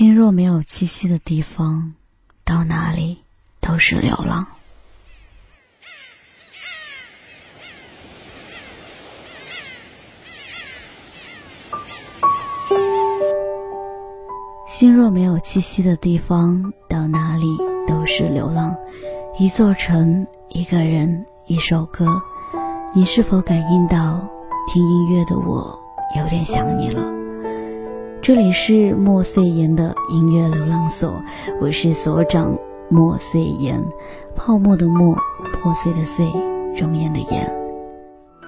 心若没有栖息的地方，到哪里都是流浪。心若没有栖息的地方，到哪里都是流浪。一座城，一个人，一首歌，你是否感应到？听音乐的我有点想你了。这里是莫碎言的音乐流浪所，我是所长莫碎言，泡沫的沫，破碎的碎，容颜的颜。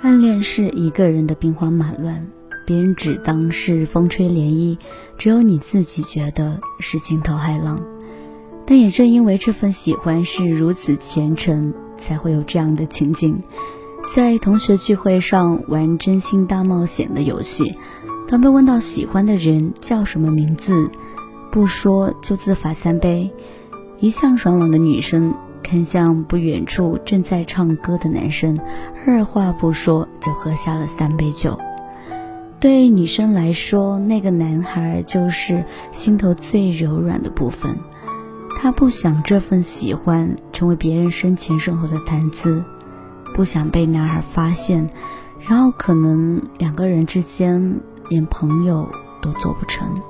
暗恋是一个人的兵荒马乱，别人只当是风吹涟漪，只有你自己觉得是惊涛骇浪。但也正因为这份喜欢是如此虔诚，才会有这样的情景。在同学聚会上玩真心大冒险的游戏。当被问到喜欢的人叫什么名字，不说就自罚三杯。一向爽朗的女生看向不远处正在唱歌的男生，二话不说就喝下了三杯酒。对女生来说，那个男孩就是心头最柔软的部分。她不想这份喜欢成为别人生前身后的谈资，不想被男孩发现，然后可能两个人之间。连朋友都做不成。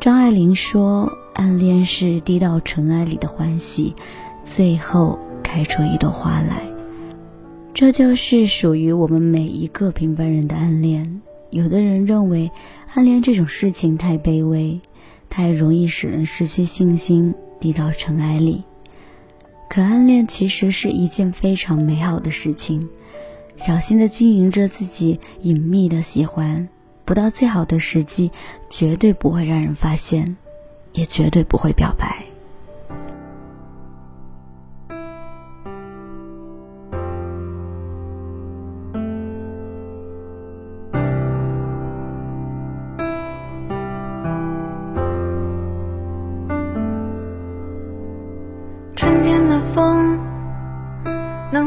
张爱玲说：“暗恋是低到尘埃里的欢喜，最后开出一朵花来。”这就是属于我们每一个平凡人的暗恋。有的人认为，暗恋这种事情太卑微，太容易使人失去信心，低到尘埃里。可暗恋其实是一件非常美好的事情。小心的经营着自己隐秘的喜欢，不到最好的时机，绝对不会让人发现，也绝对不会表白。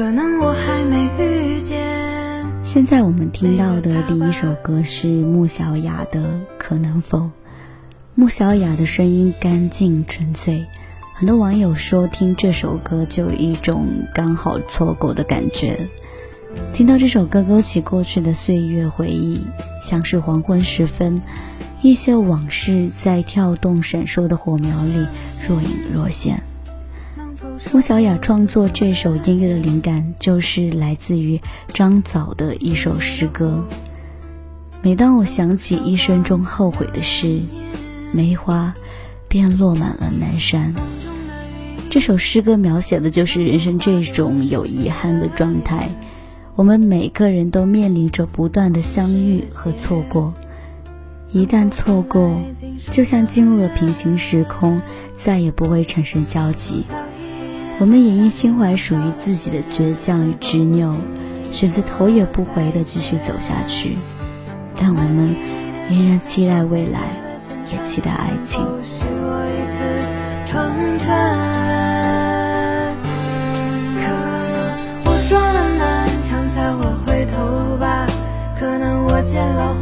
可能我还没遇见。现在我们听到的第一首歌是穆小雅的《可能否》。穆小雅的声音干净纯粹，很多网友说听这首歌就有一种刚好错过的感觉。听到这首歌，勾起过去的岁月回忆，像是黄昏时分，一些往事在跳动闪烁的火苗里若隐若现。穆小雅创作这首音乐的灵感，就是来自于张枣的一首诗歌。每当我想起一生中后悔的事，梅花便落满了南山。这首诗歌描写的就是人生这种有遗憾的状态。我们每个人都面临着不断的相遇和错过，一旦错过，就像进入了平行时空，再也不会产生交集。我们也因心怀属于自己的倔强与执拗，选择头也不回的继续走下去。但我们仍然期待未来，也期待爱情。可能我撞了南墙才会回头吧，可能我见了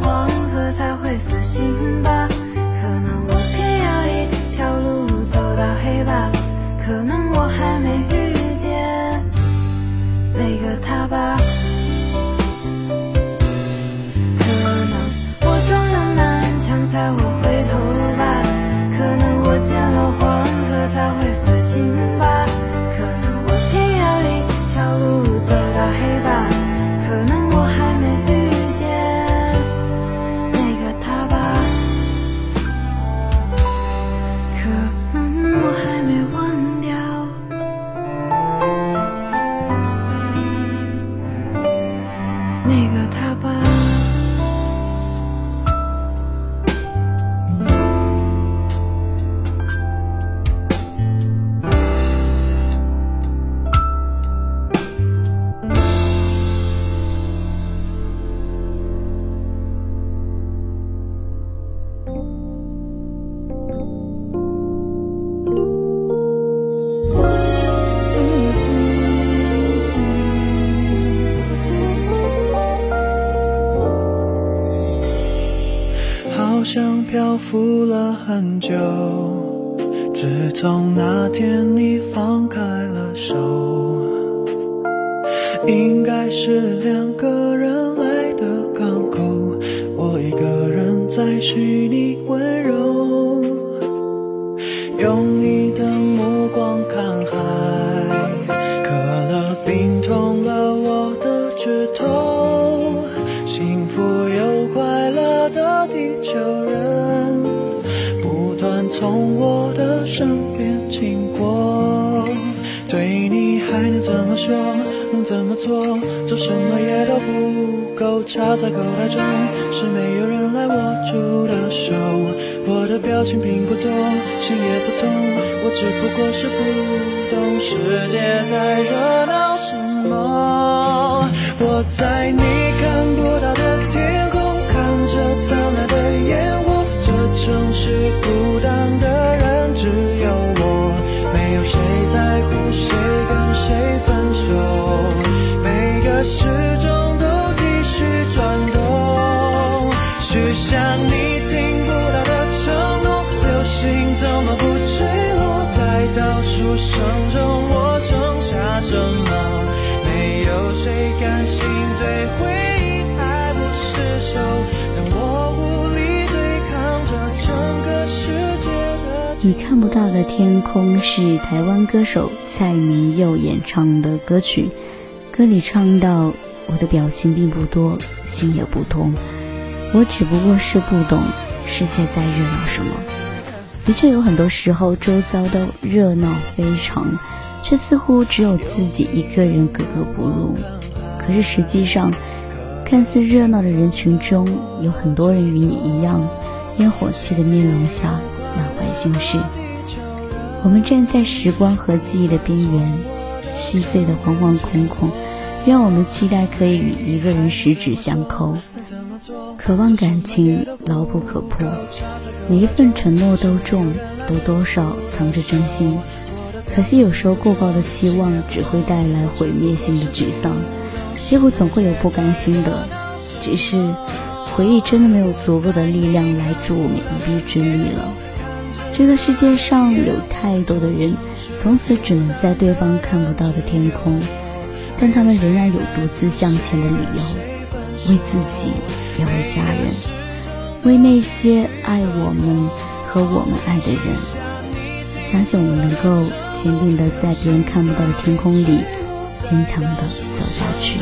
好像漂浮了很久。自从那天你放开了手，应该是两个人来的港口，我一个人在虚拟温柔，什么也都不够，插在口袋中是没有人来握住的手，我的表情并不多，心也不痛，我只不过是不懂。世界在热闹什么，我在你看不到的天空看着灿烂的烟火，这城市孤单的人只有我，没有谁在乎谁跟谁分手，时钟都继续转动，许下你听不到的承诺，流星怎么不坠落？在倒数声中，我剩下什么？没有谁甘心对回忆爱不释手，但我无力对抗着整个世界的你看不到的天空是台湾歌手蔡明佑演唱的歌曲，歌里唱到：“我的表情并不多，心也不痛，我只不过是不懂世界在热闹什么。”的确，有很多时候周遭都热闹非常，却似乎只有自己一个人格格不入。可是实际上，看似热闹的人群中，有很多人与你一样，烟火气的面容下满怀心事。我们站在时光和记忆的边缘，细碎的惶惶恐恐，让我们期待可以与一个人十指相扣，渴望感情牢不可破。每一份承诺都重，都多少藏着真心。可惜有时候过高的期望只会带来毁灭性的沮丧，结果总会有不甘心的。只是回忆真的没有足够的力量来助我们一臂之力了。这个世界上有太多的人，从此只能在对方看不到的天空，但他们仍然有独自向前的理由，为自己，也为家人，为那些爱我们和我们爱的人。相信我们能够坚定的在别人看不到的天空里，坚强的走下去。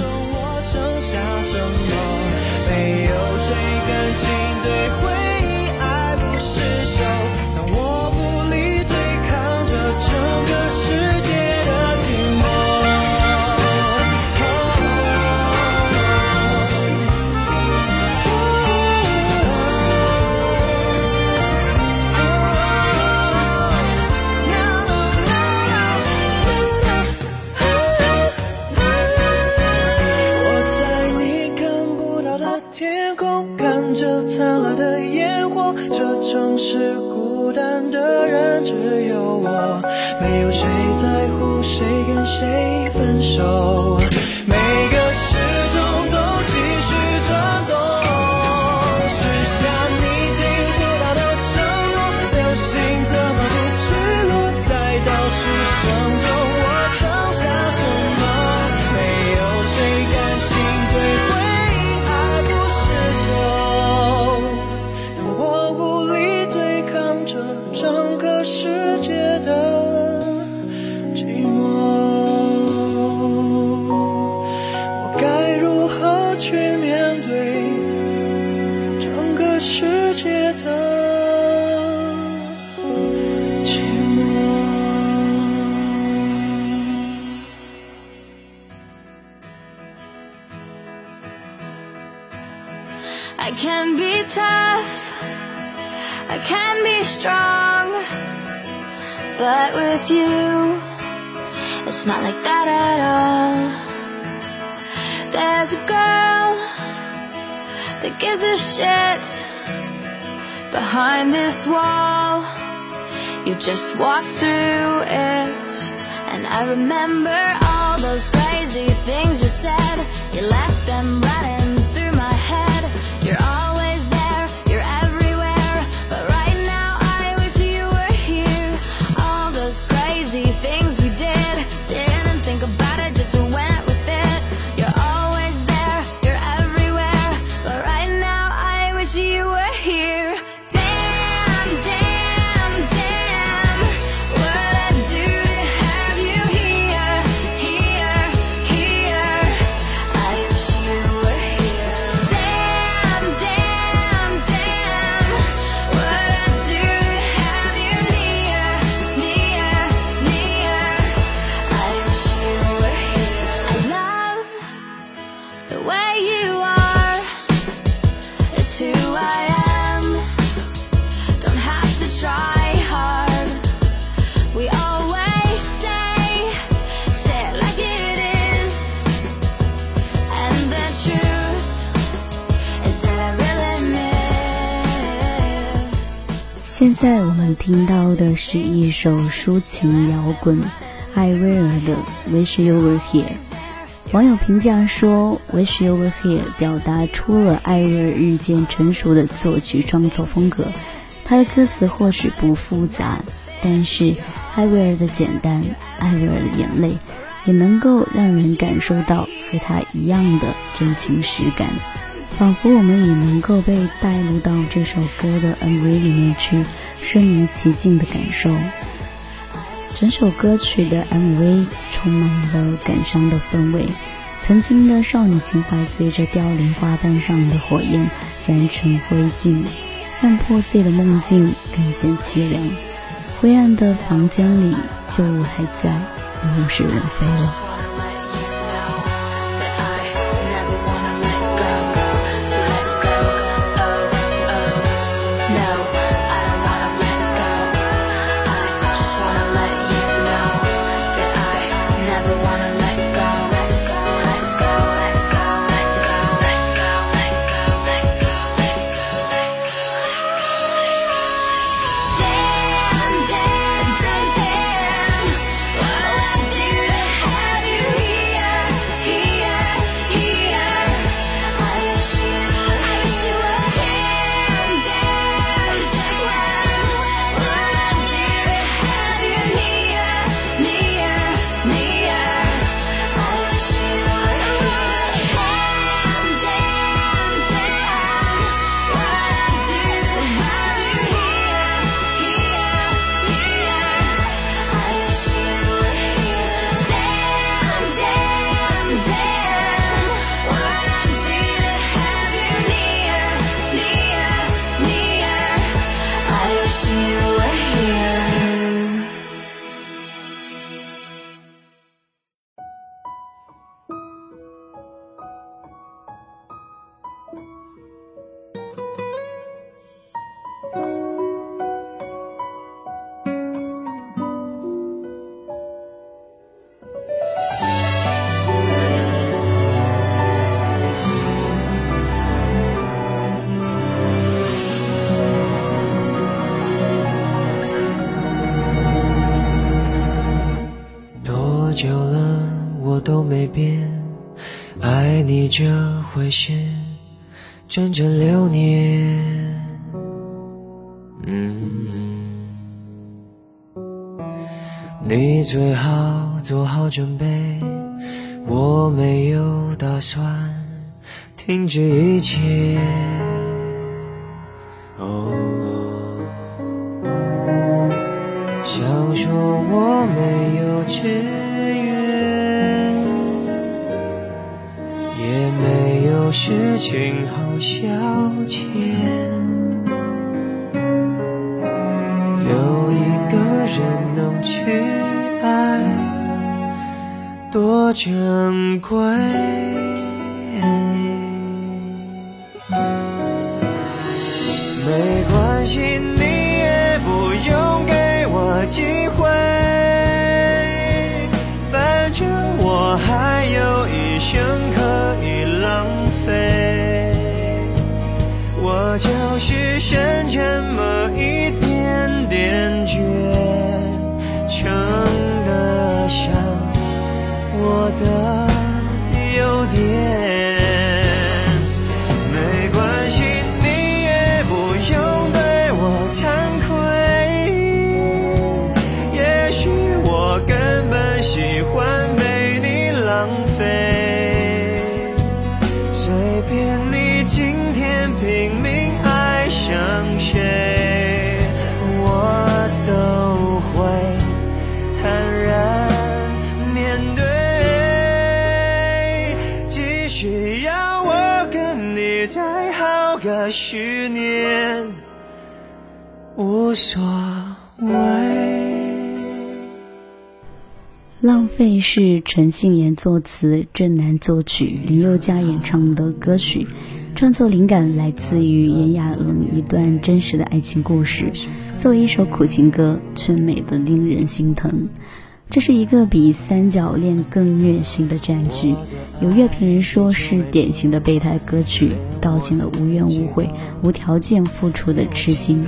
Be tough, I can be strong, but with you, it's not like that at all. There's a girl that gives a shit behind this wall. You just walk through it, and I remember all those crazy things you said. You left them running 现在我们听到的是一首抒情摇滚，艾薇儿的《Wish You Were Here》。网友评价说，《Wish You Were Here》表达出了艾薇儿日渐成熟的作曲创作风格。她的歌词或许不复杂，但是艾薇儿的简单，艾薇儿的眼泪，也能够让人感受到和她一样的真情实感。仿佛我们也能够被带入到这首歌的 MV 里面去，身临其境的感受。整首歌曲的 MV 充满了感伤的氛围，曾经的少女情怀随着凋零花瓣上的火焰燃成灰烬，让破碎的梦境更显凄凉。灰暗的房间里，旧物还在，物是人非了。整整六年。嗯，你最好做好准备，我没有打算停止一切。哦，想说我没有志愿，也没。有事情好消遣，有一个人能去爱，多珍贵。就是剩这么一点点倔，强十年无所谓。浪费是陈信妍作词，郑楠作曲，林宥嘉演唱的歌曲。创作灵感来自于炎亚纶一段真实的爱情故事，作为一首苦情歌，却美得令人心疼。这是一个比三角恋更虐心的战局，有乐评人说是典型的备胎歌曲，道尽了无怨无悔、无条件付出的痴心。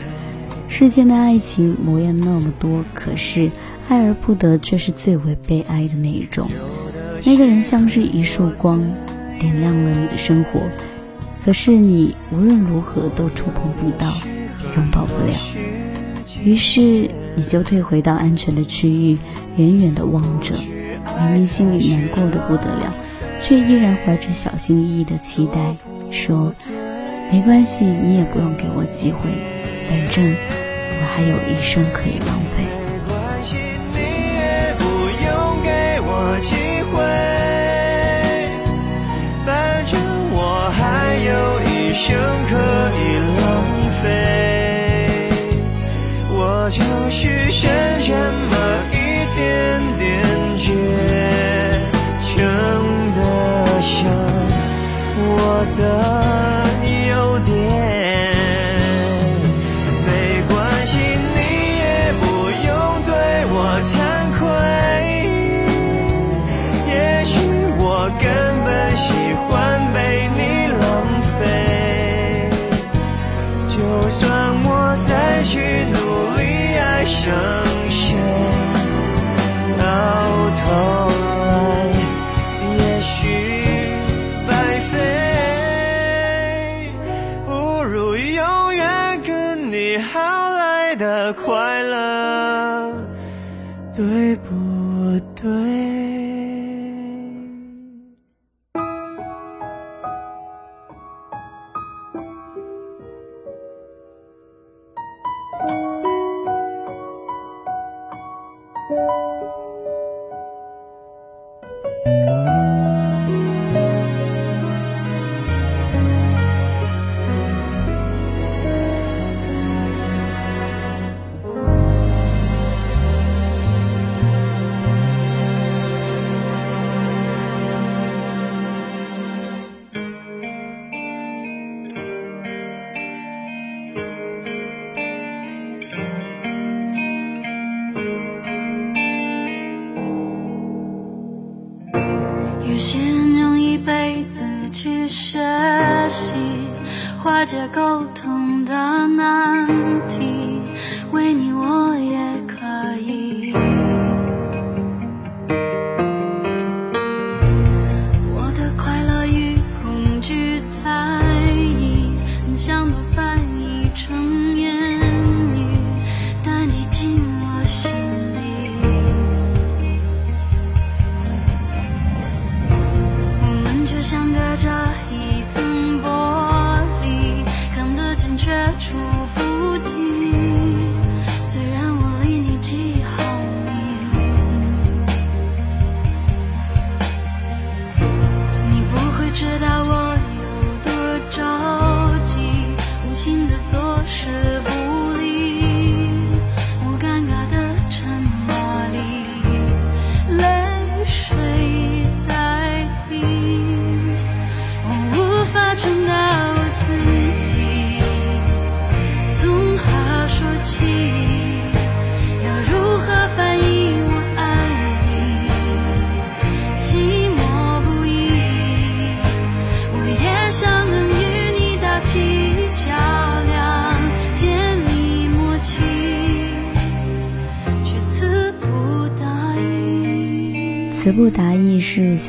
世间的爱情模样那么多，可是爱而不得却是最为悲哀的那一种。那个人像是一束光，点亮了你的生活，可是你无论如何都触碰不到，拥抱不了。于是你就退回到安全的区域，远远的望着，明明心里难过的不得了，却依然怀着小心翼翼的期待，说：“没关系，你也不用给我机会，反正我还有一生可以浪费。”生可以浪费，我就是剩这么一点点倔强的像我的化解沟通的难题，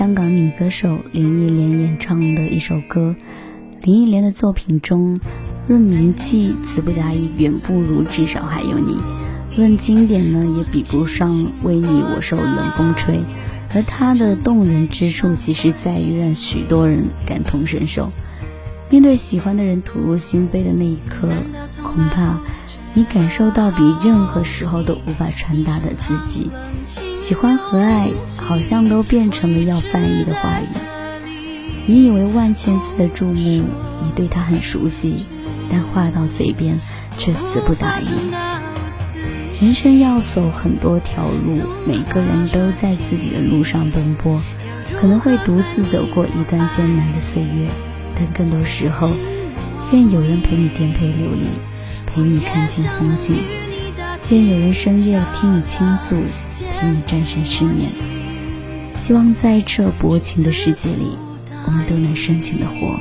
香港女歌手林忆莲演唱的一首歌。林忆莲的作品中，论名气，词不达意远不如至少还有你；论经典呢，也比不上为你我受冷风吹。而她的动人之处，其实在于让许多人感同身受。面对喜欢的人吐露心扉的那一刻，恐怕你感受到比任何时候都无法传达的自己。喜欢和爱好像都变成了要翻译的话语。你以为万千次的注目，你对他很熟悉，但话到嘴边却词不达意。人生要走很多条路，每个人都在自己的路上奔波，可能会独自走过一段艰难的岁月，但更多时候，愿有人陪你颠沛流离，陪你看尽风景；愿有人深夜听你倾诉，陪你战胜失眠。希望在这薄情的世界里，我们都能深情的活。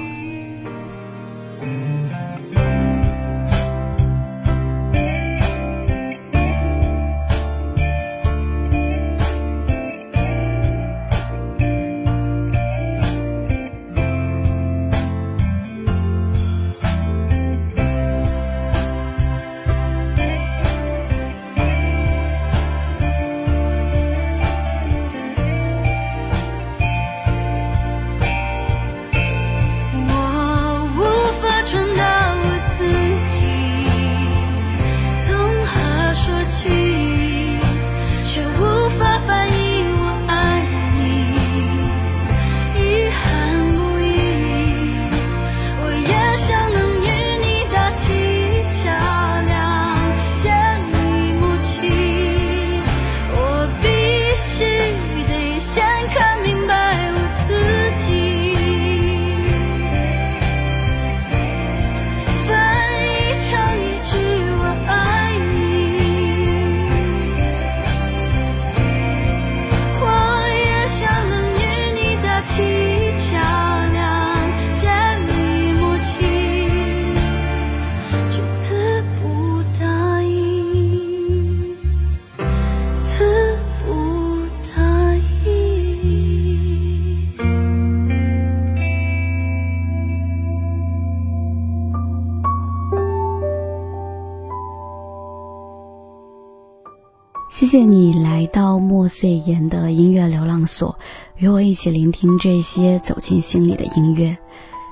谢你来到莫碎言的音乐流浪所，与我一起聆听这些走进心里的音乐。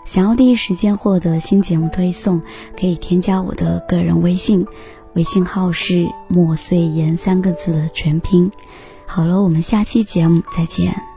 想要第一时间获得新节目推送，可以添加我的个人微信，微信号是“莫碎言”三个字的全拼。好了，我们下期节目再见。